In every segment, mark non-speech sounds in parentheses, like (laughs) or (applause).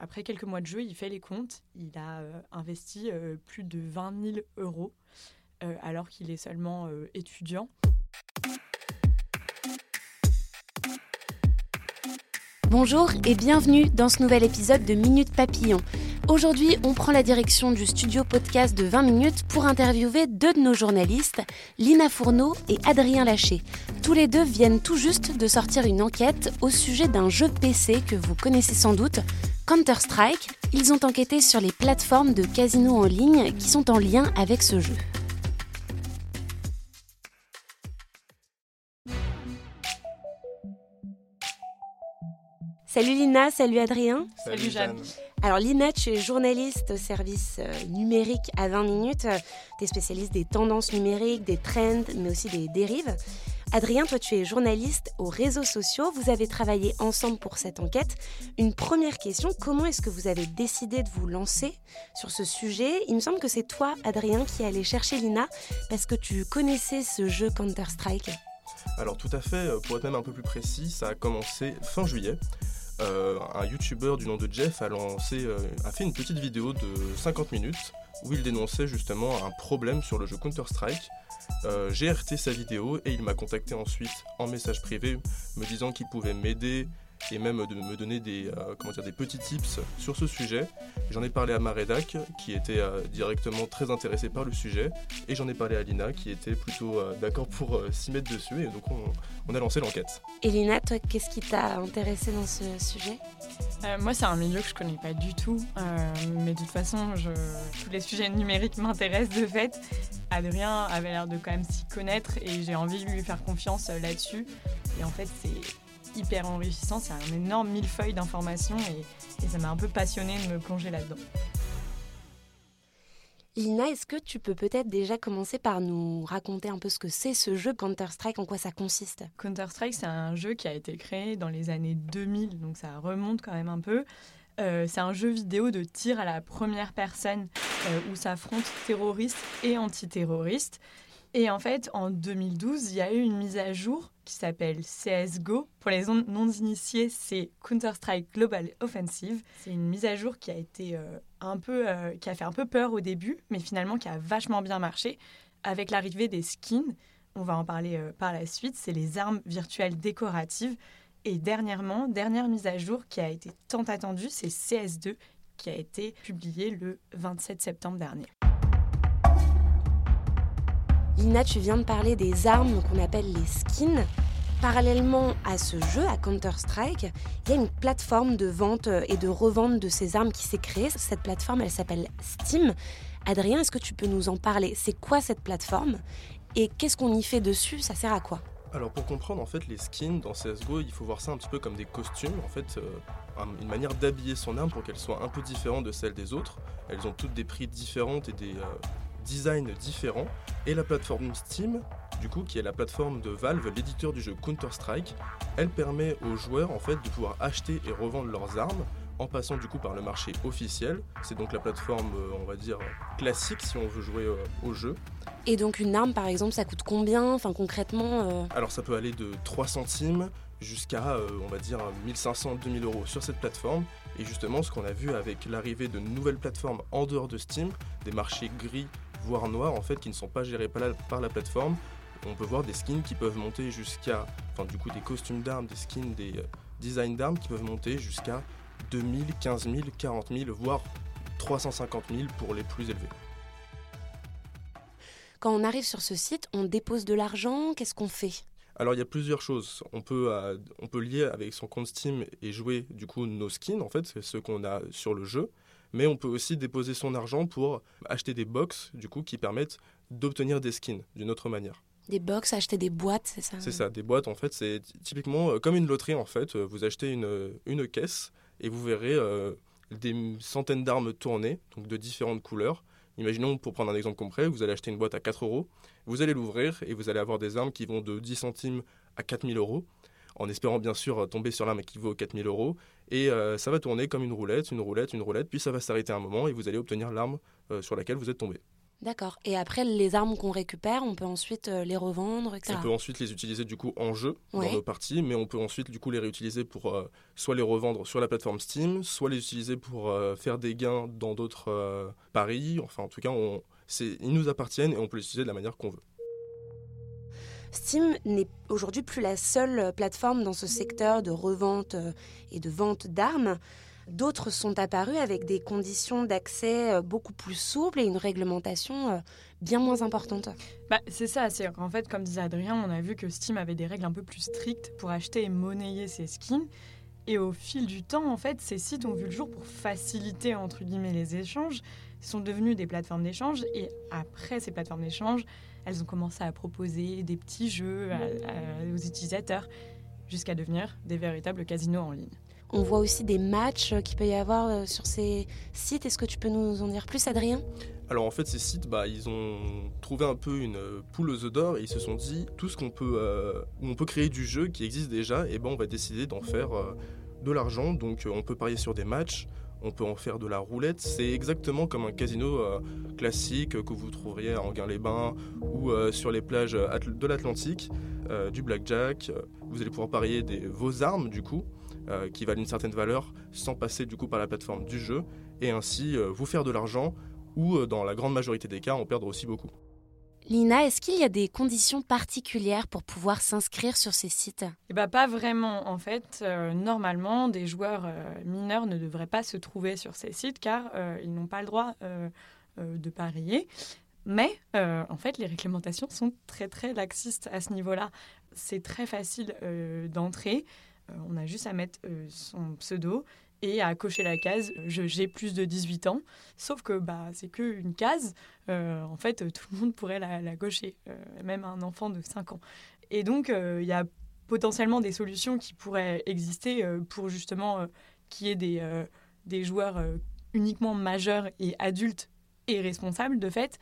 Après quelques mois de jeu, il fait les comptes. Il a euh, investi euh, plus de 20 000 euros euh, alors qu'il est seulement étudiant. Bonjour et bienvenue dans ce nouvel épisode de Minute Papillon. Aujourd'hui, on prend la direction du studio podcast de 20 minutes pour interviewer deux de nos journalistes, Lina Fourneau et Adrien Laché. Tous les deux viennent tout juste de sortir une enquête au sujet d'un jeu PC que vous connaissez sans doute, Counter-Strike. Ils ont enquêté sur les plateformes de casino en ligne qui sont en lien avec ce jeu. Salut Lina, salut Adrien. Salut, Jeanne. Alors Lina, tu es journaliste au service euh, numérique à 20 minutes. Tu es spécialiste des tendances numériques, des trends, mais aussi des dérives. Adrien, toi tu es journaliste aux réseaux sociaux. Vous avez travaillé ensemble pour cette enquête. Une première question, comment est-ce que vous avez décidé de vous lancer sur ce sujet? Il me semble que c'est toi, Adrien, qui allé chercher Lina parce que tu connaissais ce jeu Counter-Strike. Alors tout à fait, euh, pour être même un peu plus précis, ça a commencé fin juillet. Euh, un youtubeur du nom de Jeff a, lancé, euh, a fait une petite vidéo de 50 minutes où il dénonçait justement un problème sur le jeu Counter-Strike. Euh, J'ai RT sa vidéo et il m'a contacté ensuite en message privé me disant qu'il pouvait m'aider et même de me donner des, euh, comment dire, des petits tips sur ce sujet. J'en ai parlé à ma rédac qui était euh, directement très intéressée par le sujet et j'en ai parlé à Lina qui était plutôt euh, d'accord pour euh, s'y mettre dessus et donc on, on a lancé l'enquête. Et Lina, toi, qu'est-ce qui t'a intéressé dans ce sujet? Euh, moi, c'est un milieu que je connais pas du tout, euh, mais de toute façon, je... tous les sujets numériques (laughs) m'intéressent de fait. Adrien avait l'air de quand même s'y connaître et j'ai envie de lui faire confiance euh, là-dessus. Et en fait, c'est hyper enrichissant, c'est un énorme millefeuille d'informations et, et ça m'a un peu passionné de me plonger là-dedans. Lina, est-ce que tu peux peut-être déjà commencer par nous raconter un peu ce que c'est ce jeu Counter-Strike, en quoi ça consiste? Counter-Strike, c'est un jeu qui a été créé dans les années 2000, donc ça remonte quand même un peu. Euh, c'est un jeu vidéo de tir à la première personne euh, où s'affrontent terroristes et antiterroristes. Et en fait, en 2012, il y a eu une mise à jour qui s'appelle CSGO. Pour les non-initiés, c'est Counter-Strike Global Offensive. C'est une mise à jour qui a été euh, un peu, euh, qui a fait un peu peur au début, mais finalement qui a vachement bien marché avec l'arrivée des skins. On va en parler euh, par la suite. C'est les armes virtuelles décoratives. Et dernièrement, dernière mise à jour qui a été tant attendue, c'est CS2 qui a été publié le 27 septembre dernier. Lina, tu viens de parler des armes qu'on appelle les skins. Parallèlement à ce jeu, à Counter-Strike, il y a une plateforme de vente euh, et de revente de ces armes qui s'est créée. Cette plateforme, elle s'appelle Steam. Adrien, est-ce que tu peux nous en parler? C'est quoi cette plateforme? Et qu'est-ce qu'on y fait dessus? Ça sert à quoi? Alors pour comprendre en fait les skins dans CSGO, il faut voir ça un petit peu comme des costumes, en fait euh, un- une manière d'habiller son arme pour qu'elle soit un peu différente de celle des autres. Elles ont toutes des prix différents et des euh, designs différents. Et la plateforme Steam, du coup, qui est la plateforme de Valve, l'éditeur du jeu Counter-Strike, elle permet aux joueurs en fait de pouvoir acheter et revendre leurs armes en passant du coup par le marché officiel. C'est donc la plateforme, euh, on va dire, classique si on veut jouer euh, au jeu. Et donc une arme, par exemple, ça coûte combien? Enfin, concrètement, euh, Alors ça peut aller de 3 centimes jusqu'à, euh, on va dire, 1500, 2000 euros sur cette plateforme. Et justement, ce qu'on a vu avec l'arrivée de nouvelles plateformes en dehors de Steam, des marchés gris, voire noirs, en fait, qui ne sont pas gérés par la, par la plateforme, on peut voir des skins qui peuvent monter jusqu'à, enfin du coup des costumes d'armes, des skins, des euh, designs d'armes qui peuvent monter jusqu'à 2000, 15 000, 40 000, voire 350 000 pour les plus élevés. quand on arrive sur ce site, on dépose de l'argent. Qu'est-ce qu'on fait? Alors il y a plusieurs choses. On peut, euh, on peut lier avec son compte Steam et jouer du coup nos skins, en fait, c'est ceux qu'on a sur le jeu. Mais on peut aussi déposer son argent pour acheter des box du coup qui permettent d'obtenir des skins d'une autre manière. Des box, acheter des boîtes, c'est ça C'est ça, des boîtes en fait, c'est typiquement comme une loterie en fait. Vous achetez une, une caisse et vous verrez des centaines d'armes tournées, donc de différentes couleurs. Imaginons, pour prendre un exemple concret, vous allez acheter une boîte à 4 euros, vous allez l'ouvrir et vous allez avoir des armes qui vont de 10 centimes à 4000 euros, en espérant bien sûr tomber sur l'arme qui vaut 4000 euros. Et euh, ça va tourner comme une roulette, une roulette, une roulette, puis ça va s'arrêter un moment et vous allez obtenir l'arme euh, sur laquelle vous êtes tombé. D'accord. Et après, les armes qu'on récupère, on peut ensuite euh, les revendre, etc. On peut ensuite les utiliser du coup en jeu dans nos parties, mais on peut ensuite du coup les réutiliser pour euh, soit les revendre sur la plateforme Steam, soit les utiliser pour euh, faire des gains dans d'autres paris. Enfin, en tout cas, on, ils nous appartiennent et on peut les utiliser de la manière qu'on veut. Steam n'est aujourd'hui plus la seule plateforme dans ce secteur de revente et de vente d'armes. D'autres sont apparus avec des conditions d'accès euh, beaucoup plus souples et une réglementation euh, bien moins importante. Bah, c'est ça, c'est en fait, comme disait Adrien, on a vu que Steam avait des règles un peu plus strictes pour acheter et monnayer ses skins. Et au fil du temps, en fait, ces sites ont vu le jour pour faciliter entre guillemets les échanges, sont devenus des plateformes d'échange. Et après ces plateformes d'échange, elles ont commencé à proposer des petits jeux aux utilisateurs jusqu'à devenir des véritables casinos en ligne. On voit aussi des matchs qu'il peut y avoir euh, sur ces sites. Est-ce que tu peux nous en dire plus, Adrien? Alors en fait ces sites, bah, ils ont trouvé un peu une poule aux œufs d'or et ils se sont dit tout ce qu'on peut, euh, on peut créer du jeu qui existe déjà, et ben on va décider d'en faire euh, de l'argent. Donc on peut parier sur des matchs, on peut en faire de la roulette. C'est exactement comme un casino classique que vous trouveriez à Anguin-les-Bains ou sur les plages de l'Atlantique, du blackjack. Vous allez pouvoir parier des, vos armes du coup. Euh, qui valent une certaine valeur sans passer du coup par la plateforme du jeu et ainsi euh, vous faire de l'argent ou euh, dans la grande majorité des cas en perdre aussi beaucoup. Lina, est-ce qu'il y a des conditions particulières pour pouvoir s'inscrire sur ces sites? Eh ben, Pas vraiment. En fait, normalement, des joueurs mineurs ne devraient pas se trouver sur ces sites car ils n'ont pas le droit de parier. Mais en fait, les réglementations sont très très laxistes à ce niveau-là. C'est très facile d'entrer. Euh, on a juste à mettre euh, son pseudo et à cocher la case j'ai plus de 18 ans. Sauf que bah, c'est qu'une case. Euh, en fait, tout le monde pourrait la, cocher, même un enfant de 5 ans. Et donc, il y a potentiellement des solutions qui pourraient exister pour justement qu'il y ait des joueurs uniquement majeurs et adultes et responsables de fait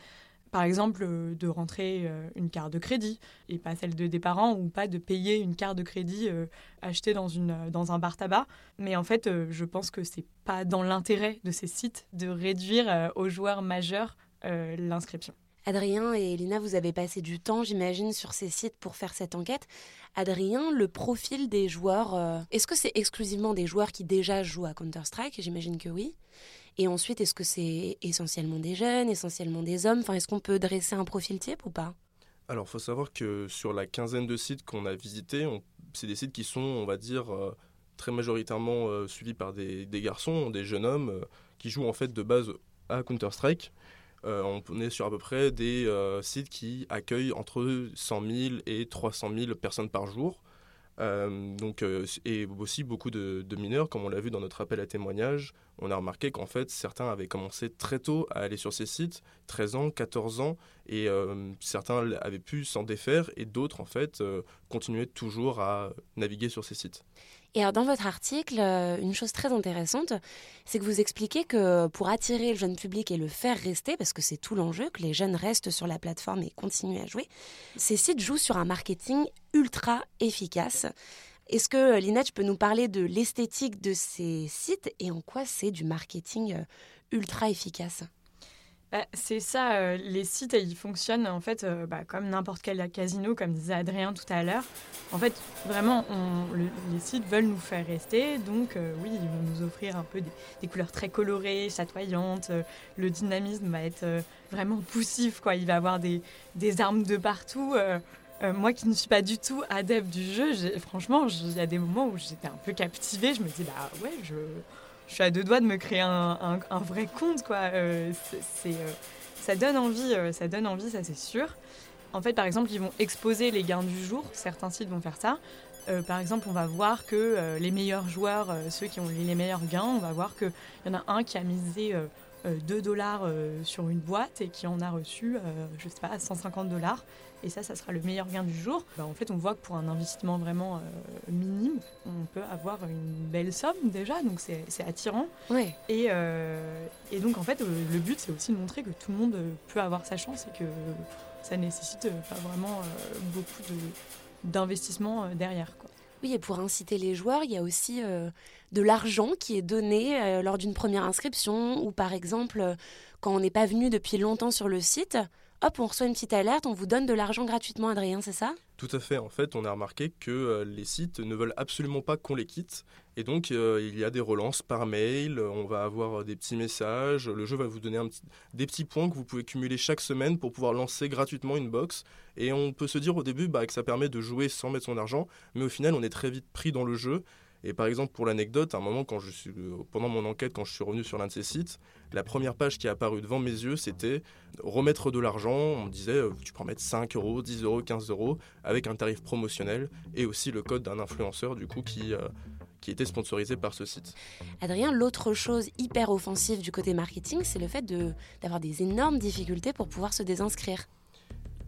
par exemple, euh, de rentrer euh, une carte de crédit et pas celle de des parents ou pas de payer une carte de crédit euh, achetée dans, une, dans un bar tabac. Mais en fait, je pense que c'est pas dans l'intérêt de ces sites de réduire aux joueurs majeurs l'inscription. Adrien et Elina, vous avez passé du temps, j'imagine, sur ces sites pour faire cette enquête. Adrien, le profil des joueurs, est-ce que c'est exclusivement des joueurs qui déjà jouent à Counter-Strike? J'imagine que oui. Et ensuite, est-ce que c'est essentiellement des jeunes, essentiellement des hommes? Enfin, est-ce qu'on peut dresser un profil type ou pas? Alors, il faut savoir que sur la quinzaine de sites qu'on a visités, c'est des sites qui sont, on va dire, euh, très majoritairement euh, suivis par des, garçons, des jeunes hommes, euh, qui jouent en fait de base à Counter-Strike. on est sur à peu près des sites qui accueillent entre 100 000 et 300 000 personnes par jour. Euh, donc, euh, et aussi beaucoup de, mineurs, comme on l'a vu dans notre appel à témoignage, on a remarqué qu'en fait certains avaient commencé très tôt à aller sur ces sites, 13 ans, 14 ans, et euh, certains avaient pu s'en défaire, et d'autres en fait continuaient toujours à naviguer sur ces sites. Et alors dans votre article, euh, une chose très intéressante, c'est que vous expliquez que pour attirer le jeune public et le faire rester, parce que c'est tout l'enjeu, que les jeunes restent sur la plateforme et continuent à jouer, ces sites jouent sur un marketing ultra efficace. Est-ce que Lina, tu peux nous parler de l'esthétique de ces sites et en quoi c'est du marketing euh, ultra efficace? Bah, c'est ça, euh, les sites, ils fonctionnent en fait euh, bah, comme n'importe quel casino, comme disait Adrien tout à l'heure. En fait, vraiment, les sites veulent nous faire rester, donc euh, oui, ils vont nous offrir un peu des, couleurs très colorées, chatoyantes. le dynamisme va être vraiment poussif, quoi. Il va avoir des, des armes de partout. moi qui ne suis pas du tout adepte du jeu, franchement, il y a des moments où j'étais un peu captivée. Je me dis, bah ouais, je je suis à deux doigts de me créer un, vrai compte, quoi. Euh, c'est, euh, ça donne envie, euh, ça donne envie, ça c'est sûr. En fait, par exemple, ils vont exposer les gains du jour. Certains sites vont faire ça. par exemple, on va voir que les meilleurs joueurs, ceux qui ont les meilleurs gains, on va voir qu'il y en a un qui a misé 2 dollars sur une boîte et qui en a reçu, je sais pas, 150 dollars. Et ça, ça sera le meilleur gain du jour. Bah, en fait, on voit que pour un investissement vraiment minime, on peut avoir une belle somme déjà, donc c'est attirant. Et, et donc, en fait, le but, c'est aussi de montrer que tout le monde peut avoir sa chance et que ça nécessite pas vraiment beaucoup d'investissement derrière. Quoi. Et pour inciter les joueurs, il y a aussi euh, de l'argent qui est donné euh, lors d'une première inscription ou par exemple euh, quand on n'est pas venu depuis longtemps sur le site, hop, on reçoit une petite alerte, on vous donne de l'argent gratuitement, Adrien, c'est ça? Tout à fait. En fait, on a remarqué que les sites ne veulent absolument pas qu'on les quitte. Et donc, il y a des relances par mail, on va avoir des petits messages, le jeu va vous donner des petits points que vous pouvez cumuler chaque semaine pour pouvoir lancer gratuitement une box. Et on peut se dire au début bah, que ça permet de jouer sans mettre son argent, mais au final, on est très vite pris dans le jeu. Et par exemple, pour l'anecdote, à un moment, quand je suis, pendant mon enquête, quand je suis revenu sur l'un de ces sites, la première page qui est apparue devant mes yeux, c'était remettre de l'argent. On me disait, euh, tu peux mettre 5 euros, 10 euros, 15 euros, avec un tarif promotionnel, et aussi le code d'un influenceur, du coup, qui, euh, qui était sponsorisé par ce site. Adrien, l'autre chose hyper offensive du côté marketing, c'est le fait d'avoir des énormes difficultés pour pouvoir se désinscrire.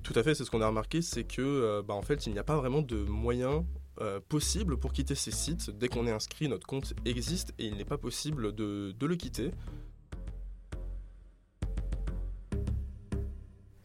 Tout à fait, c'est ce qu'on a remarqué, c'est que euh, bah, en fait, il n'y a pas vraiment de moyens euh, possibles pour quitter ces sites. Dès qu'on est inscrit, notre compte existe et il n'est pas possible de, le quitter.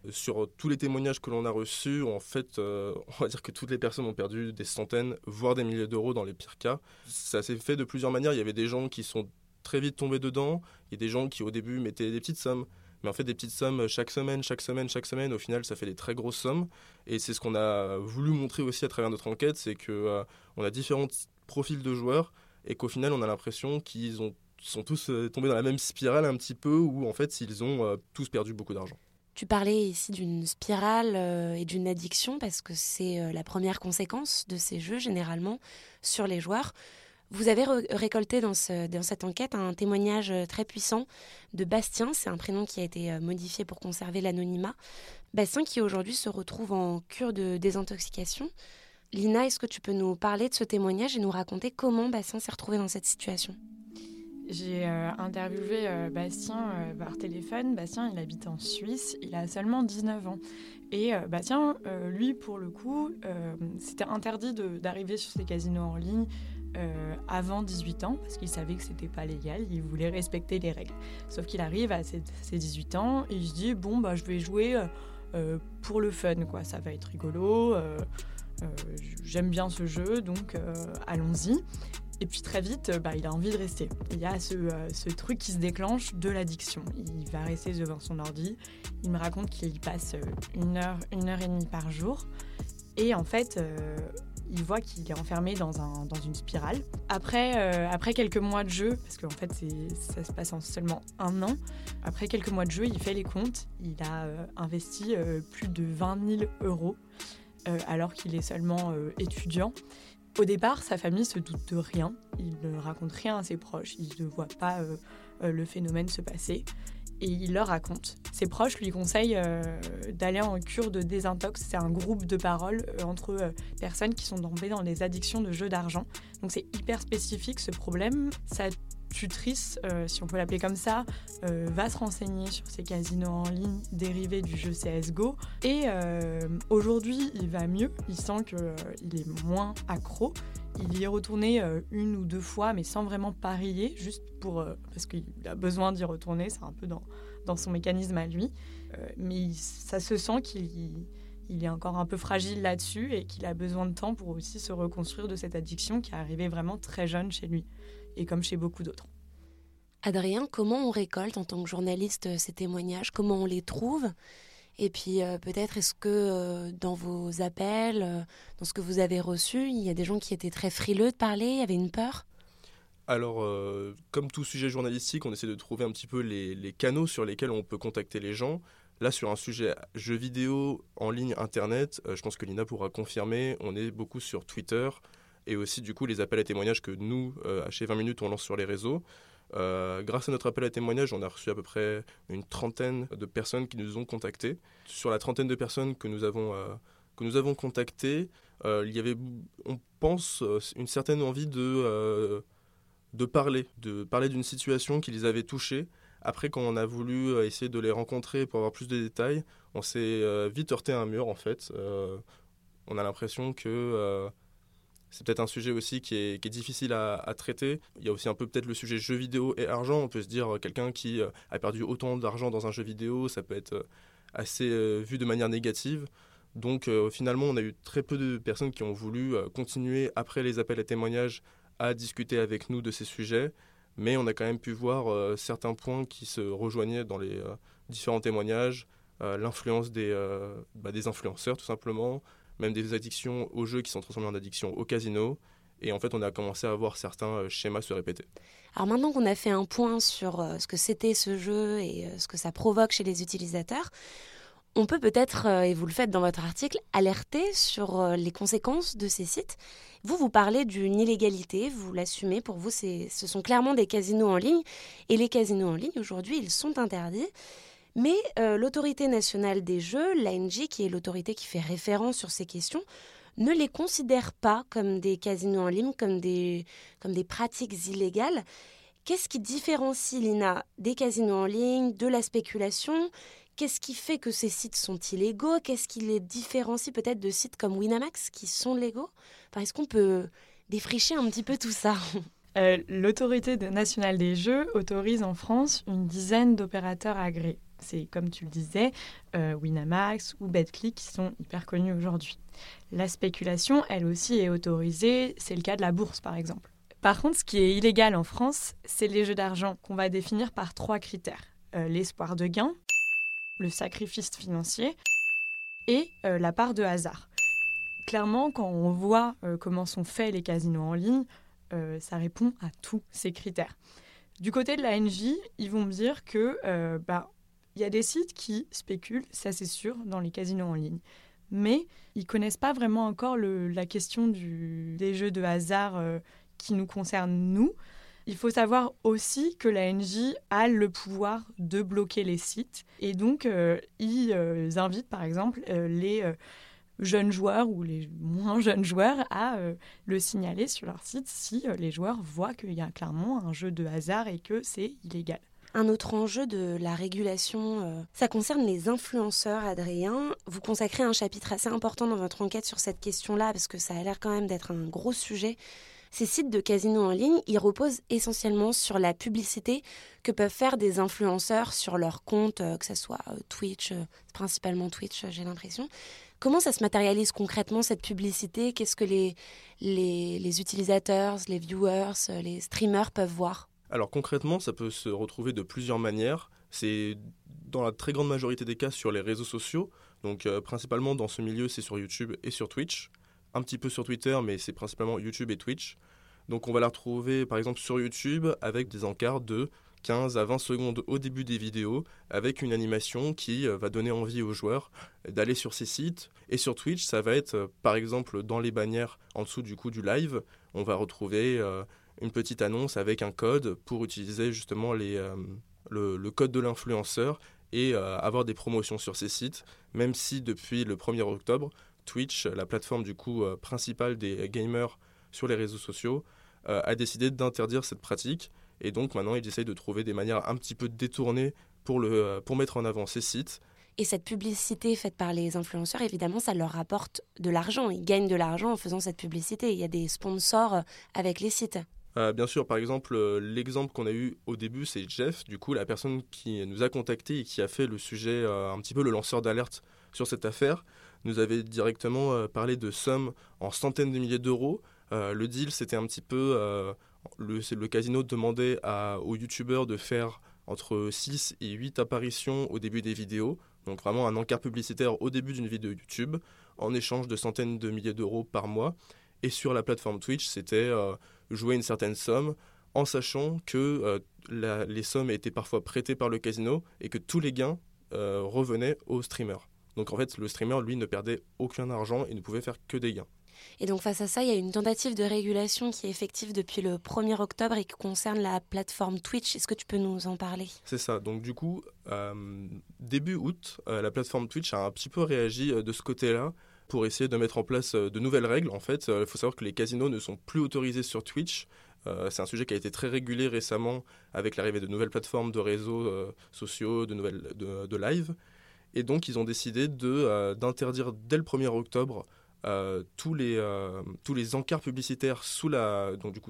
Sur tous les témoignages que l'on a reçus, en fait, euh, on va dire que toutes les personnes ont perdu des centaines, voire des milliers d'euros dans les pires cas. Ça s'est fait de plusieurs manières. Il y avait des gens qui sont très vite tombés dedans, il y des gens qui au début mettaient des petites sommes. Mais en fait, des petites sommes chaque semaine, chaque semaine, chaque semaine, au final, ça fait des très grosses sommes. Et c'est ce qu'on a voulu montrer aussi à travers notre enquête, c'est qu'on euh, on a différents profils de joueurs et qu'au final, on a l'impression qu'ils ont sont tous euh, tombés dans la même spirale un petit peu où en fait ils ont euh, tous perdu beaucoup d'argent. Tu parlais ici d'une spirale et d'une addiction parce que c'est la première conséquence de ces jeux généralement sur les joueurs. Vous avez récolté dans, cette enquête un témoignage euh, très puissant de Bastien, c'est un prénom qui a été euh, modifié pour conserver l'anonymat. Bastien qui aujourd'hui se retrouve en cure de désintoxication. Lina, est-ce que tu peux nous parler de ce témoignage et nous raconter comment Bastien s'est retrouvé dans cette situation? J'ai euh, interviewé Bastien par téléphone. Bastien, il habite en Suisse, il a seulement 19 ans. Et Bastien, lui, pour le coup, c'était interdit d'arriver sur ces casinos en ligne euh, avant 18 ans, parce qu'il savait que c'était pas légal, il voulait respecter les règles. Sauf qu'il arrive à ses, 18 ans et il se dit bon bah je vais jouer euh, euh, pour le fun quoi, ça va être rigolo, j'aime bien ce jeu donc allons-y. Et puis très vite, bah, il a envie de rester. Il y a ce, truc qui se déclenche de l'addiction. Il va rester devant son ordi. Il me raconte qu'il y passe une heure, une heure et demie par jour. Et en fait, il voit qu'il est enfermé dans, un, dans une spirale. Après, euh, après quelques mois de jeu, parce qu'en fait ça se passe en seulement un an, après quelques mois de jeu, il fait les comptes, il a euh, investi euh, plus de 20 000 euros alors qu'il est seulement étudiant. Au départ, sa famille se doute de rien, il ne raconte rien à ses proches, il ne voit pas le phénomène se passer et il leur raconte. Ses proches lui conseillent euh, d'aller en cure de désintox. C'est un groupe de parole euh, entre euh, personnes qui sont tombées dans les addictions de jeux d'argent. Donc c'est hyper spécifique ce problème. Sa tutrice, si on peut l'appeler comme ça, va se renseigner sur ces casinos en ligne dérivés du jeu CSGO. Et aujourd'hui, il va mieux. Il sent qu'il est moins accro. Il y est retourné euh, une ou deux fois, mais sans vraiment parier, juste pour, euh, parce qu'il a besoin d'y retourner, c'est un peu dans, dans son mécanisme à lui. Euh, mais ça se sent qu'il il est encore un peu fragile là-dessus et qu'il a besoin de temps pour aussi se reconstruire de cette addiction qui est arrivée vraiment très jeune chez lui, et comme chez beaucoup d'autres. Adrien, comment on récolte en tant que journaliste ces témoignages? Comment on les trouve? Et puis euh, peut-être est-ce que euh, dans vos appels, euh, dans ce que vous avez reçu, il y a des gens qui étaient très frileux de parler, avait une peur? Alors, comme tout sujet journalistique, on essaie de trouver un petit peu les, canaux sur lesquels on peut contacter les gens. Là, sur un sujet jeux vidéo en ligne, Internet, je pense que Lina pourra confirmer, on est beaucoup sur Twitter et aussi du coup les appels à témoignages que nous, à chez 20 minutes, on lance sur les réseaux. Euh, grâce à notre appel à témoignages, on a reçu à peu près une trentaine de personnes qui nous ont contactés. Sur la trentaine de personnes que nous avons, euh, que nous avons contactées, euh, il y avait, on pense, une certaine envie de, de parler, de parler d'une situation qui les avait touchés Après, quand on a voulu essayer de les rencontrer pour avoir plus de détails, on s'est vite heurté à un mur en fait. on a l'impression que c'est peut-être un sujet aussi qui est, difficile à, traiter. Il y a aussi un peu peut-être le sujet jeu vidéo et argent. On peut se dire euh, quelqu'un qui euh, a perdu autant d'argent dans un jeu vidéo, ça peut être euh, assez vu de manière négative. Donc finalement, on a eu très peu de personnes qui ont voulu continuer après les appels à témoignages à discuter avec nous de ces sujets. Mais on a quand même pu voir certains points qui se rejoignaient dans les différents témoignages. L'influence bah, des influenceurs tout simplement, même des addictions aux jeux qui sont transformées en addictions au casino. Et en fait, on a commencé à voir certains euh, schémas se répéter. Alors maintenant qu'on a fait un point sur euh, ce que c'était ce jeu et euh, ce que ça provoque chez les utilisateurs, on peut peut-être, et vous le faites dans votre article, alerter sur les conséquences de ces sites. Vous, vous parlez d'une illégalité, vous l'assumez, pour vous, ce sont clairement des casinos en ligne. Et les casinos en ligne, aujourd'hui, ils sont interdits. Mais euh, l'autorité nationale des jeux, l'ANJ, qui est l'autorité qui fait référence sur ces questions, ne les considère pas comme des casinos en ligne, comme des, pratiques illégales. Qu'est-ce qui différencie l'INA des casinos en ligne, de la spéculation? Qu'est-ce qui fait que ces sites sont illégaux? Qu'est-ce qui les différencie peut-être de sites comme Winamax qui sont légaux? Est-ce qu'on peut défricher un petit peu tout ça? (laughs) Euh, L'autorité nationale des jeux autorise en France une dizaine d'opérateurs agréés. C'est comme tu le disais, euh, Winamax ou BetClick qui sont hyper connus aujourd'hui. La spéculation, elle aussi, est autorisée. C'est le cas de la bourse, par exemple. Par contre, ce qui est illégal en France, c'est les jeux d'argent qu'on va définir par trois critères. Euh, l'espoir de gain, le sacrifice financier et euh, la part de hasard. Clairement, quand on voit comment sont faits les casinos en ligne, ça répond à tous ces critères. Du côté de la NJ, ils vont me dire que bah, il y a des sites qui spéculent, ça c'est sûr, dans les casinos en ligne. Mais ils connaissent pas vraiment encore la question des jeux de hasard euh, qui nous concernent nous. Il faut savoir aussi que la NJ a le pouvoir de bloquer les sites. Et donc, euh, ils euh, invitent par exemple les jeunes joueurs ou les moins jeunes joueurs à le signaler sur leur site si les joueurs voient qu'il y a clairement un jeu de hasard et que c'est illégal. Un autre enjeu de la régulation, euh, ça concerne les influenceurs, Adrien. Vous consacrez un chapitre assez important dans votre enquête sur cette question-là, parce que ça a l'air quand même d'être un gros sujet. Ces sites de casinos en ligne, ils reposent essentiellement sur la publicité que peuvent faire des influenceurs sur leur compte, euh, que ce soit euh, Twitch, principalement Twitch, j'ai l'impression. Comment ça se matérialise concrètement cette publicité? Qu'est-ce que les, les, les utilisateurs, les viewers, les streamers peuvent voir? Alors concrètement, ça peut se retrouver de plusieurs manières. C'est dans la très grande majorité des cas sur les réseaux sociaux. Donc euh, principalement dans ce milieu, c'est sur YouTube et sur Twitch. Un petit peu sur Twitter, mais c'est principalement YouTube et Twitch. Donc on va la retrouver par exemple sur YouTube avec des encarts de 15 à 20 secondes au début des vidéos avec une animation qui euh, va donner envie aux joueurs d'aller sur ces sites. Et sur Twitch, ça va être euh, par exemple dans les bannières en dessous du coup du live, on va retrouver une petite annonce avec un code pour utiliser justement euh, le, code de l'influenceur et euh, avoir des promotions sur ces sites, même si depuis le 1er octobre, Twitch, la plateforme du coup euh, principale des gamers sur les réseaux sociaux, a décidé d'interdire cette pratique. Et donc maintenant, ils essayent de trouver des manières un petit peu détournées pour, pour mettre en avant ces sites. Et cette publicité faite par les influenceurs, évidemment, ça leur rapporte de l'argent. Ils gagnent de l'argent en faisant cette publicité. Il y a des sponsors avec les sites. Euh, bien sûr, par exemple, euh, l'exemple qu'on a eu au début, c'est Jeff, du coup, la personne qui nous a contacté et qui a fait le sujet, euh, un petit peu le lanceur d'alerte sur cette affaire, nous avait directement parlé de sommes en centaines de milliers d'euros. le deal, c'était un petit peu, le, casino demandait à, aux youtubeurs de faire entre 6 et 8 apparitions au début des vidéos, donc vraiment un encart publicitaire au début d'une vidéo YouTube, en échange de centaines de milliers d'euros par mois. Et sur la plateforme Twitch, c'était jouer une certaine somme en sachant que euh, les sommes étaient parfois prêtées par le casino et que tous les gains euh, revenaient au streamer. Donc en fait, le streamer, lui, ne perdait aucun argent et ne pouvait faire que des gains. Et donc face à ça, il y a une tentative de régulation qui est effective depuis le 1er octobre et qui concerne la plateforme Twitch. Est-ce que tu peux nous en parler? C'est ça. Donc du coup, euh, début août, la plateforme Twitch a un petit peu réagi de ce côté-là pour essayer de mettre en place euh, de nouvelles règles. En fait, il euh, faut savoir que les casinos ne sont plus autorisés sur Twitch c'est un sujet qui a été très régulé récemment avec l'arrivée de nouvelles plateformes de réseaux sociaux, de nouvelles de, live. Et donc, ils ont décidé d'interdire dès le 1er octobre tous, les, encarts publicitaires sous,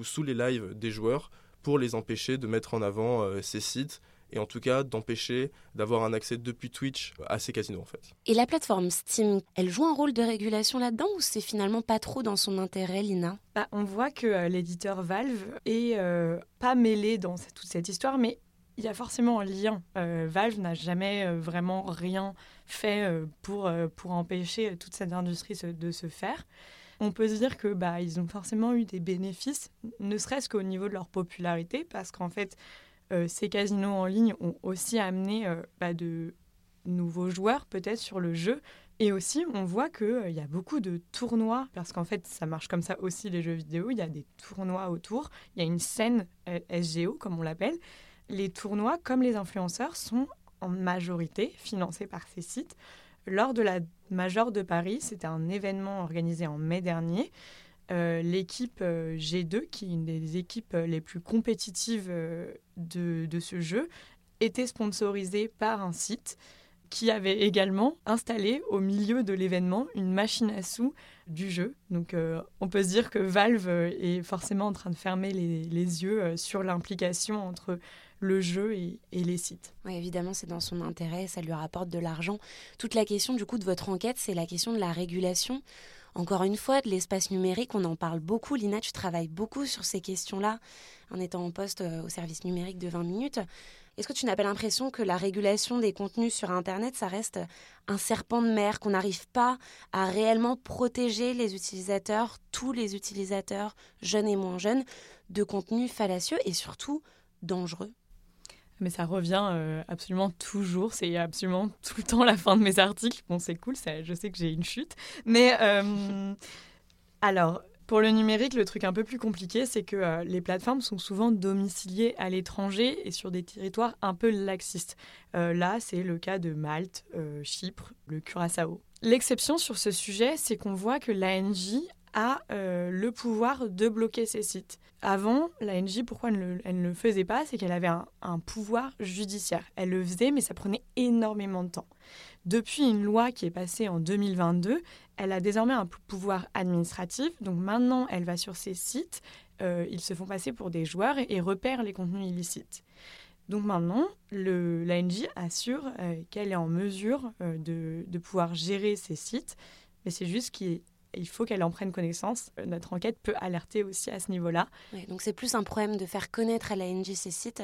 sous les lives des joueurs pour les empêcher de mettre en avant ces sites et en tout cas d'empêcher d'avoir un accès depuis Twitch à ces casinos en fait. Et la plateforme Steam, elle joue un rôle de régulation là-dedans ou c'est finalement pas trop dans son intérêt, Lina? Bah, On voit que euh, l'éditeur Valve est euh, pas mêlé dans toute cette histoire, mais il y a forcément un lien. Euh, Valve n'a jamais vraiment rien fait pour, pour empêcher toute cette industrie de se faire. On peut se dire que bah ils ont forcément eu des bénéfices, ne serait-ce qu'au niveau de leur popularité, parce qu'en fait, ces casinos en ligne ont aussi amené euh, bah, de nouveaux joueurs peut-être sur le jeu. Et aussi, on voit qu'il euh, y a beaucoup de tournois, parce qu'en fait, ça marche comme ça aussi les jeux vidéo. Il y a des tournois autour, il y a une scène SGO, comme on l'appelle. Les tournois, comme les influenceurs, sont en majorité financés par ces sites. Lors de la Major de Paris, c'était un événement organisé en mai dernier. Euh, l'équipe euh, G2, qui est une des équipes euh, les plus compétitives de, ce jeu, était sponsorisée par un site qui avait également installé au milieu de l'événement une machine à sous du jeu. Donc on peut se dire que Valve est forcément en train de fermer les, les yeux sur l'implication entre le jeu et, et les sites. Oui, évidemment, c'est dans son intérêt, ça lui rapporte de l'argent. Toute la question du coup de votre enquête, c'est la question de la régulation. Encore une fois, de l'espace numérique, on en parle beaucoup. Lina, tu travailles beaucoup sur ces questions-là en étant en poste euh, au service numérique de 20 minutes. Est-ce que tu n'as pas l'impression que la régulation des contenus sur Internet, ça reste un serpent de mer, qu'on n'arrive pas à réellement protéger les utilisateurs, tous les utilisateurs, jeunes et moins jeunes, de contenus fallacieux et surtout dangereux? Mais ça revient euh, absolument toujours. C'est absolument (laughs) tout le temps la fin de mes articles. Bon, c'est cool, ça, je sais que j'ai une chute. Mais euh, (laughs) alors, pour le numérique, le truc un peu plus compliqué, c'est que euh, les plateformes sont souvent domiciliées à l'étranger et sur des territoires un peu laxistes. là, c'est le cas de Malte, Chypre, le Curaçao. L'exception sur ce sujet, c'est qu'on voit que l'ANJ a le pouvoir de bloquer ces sites. Avant, l'ANJ, pourquoi elle ne, le faisait pas C'est qu'elle avait un, pouvoir judiciaire. Elle le faisait, mais ça prenait énormément de temps. Depuis une loi qui est passée en 2022, elle a désormais un pouvoir administratif. Donc maintenant, elle va sur ces sites, euh, ils se font passer pour des joueurs et, repèrent les contenus illicites. Donc maintenant, l'ANJ assure euh, qu'elle est en mesure euh, de, de, pouvoir gérer ces sites, mais c'est juste qu'il il faut qu'elle en prenne connaissance. Euh, notre enquête peut alerter aussi à ce niveau-là. donc c'est plus un problème de faire connaître à la NJ ces sites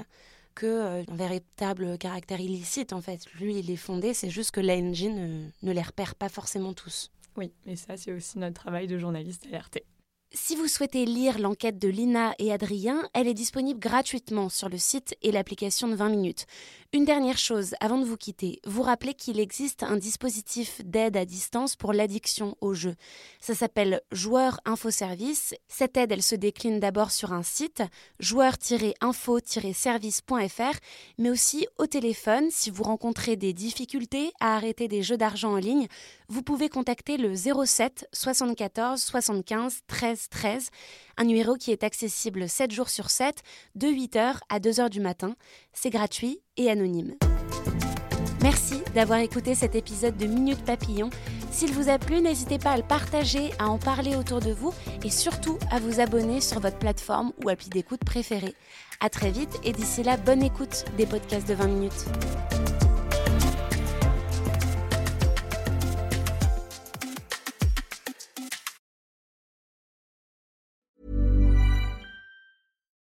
que euh, un véritable caractère illicite en fait. Lui, il est fondé, c'est juste que l'ANG ne, ne les repère pas forcément tous. Oui, et ça c'est aussi notre travail de journaliste alerté. Si vous souhaitez lire l'enquête de Lina et Adrien, elle est disponible gratuitement sur le site et l'application de 20 minutes. Une dernière chose avant de vous quitter, vous rappelez qu'il existe un dispositif d'aide à distance pour l'addiction au jeu. Ça s'appelle Joueur Info Service. Cette aide, elle se décline d'abord sur un site joueur-info-service.fr, mais aussi au téléphone si vous rencontrez des difficultés à arrêter des jeux d'argent en ligne. Vous pouvez contacter le 07 74 75 13 13 un numéro qui est accessible 7 jours sur 7, de 8h à 2h du matin. C'est gratuit et anonyme. Merci d'avoir écouté cet épisode de Minute Papillon. S'il vous a plu, n'hésitez pas à le partager, à en parler autour de vous et surtout à vous abonner sur votre plateforme ou appli d'écoute préférée. À très vite et d'ici là, bonne écoute des podcasts de 20 minutes.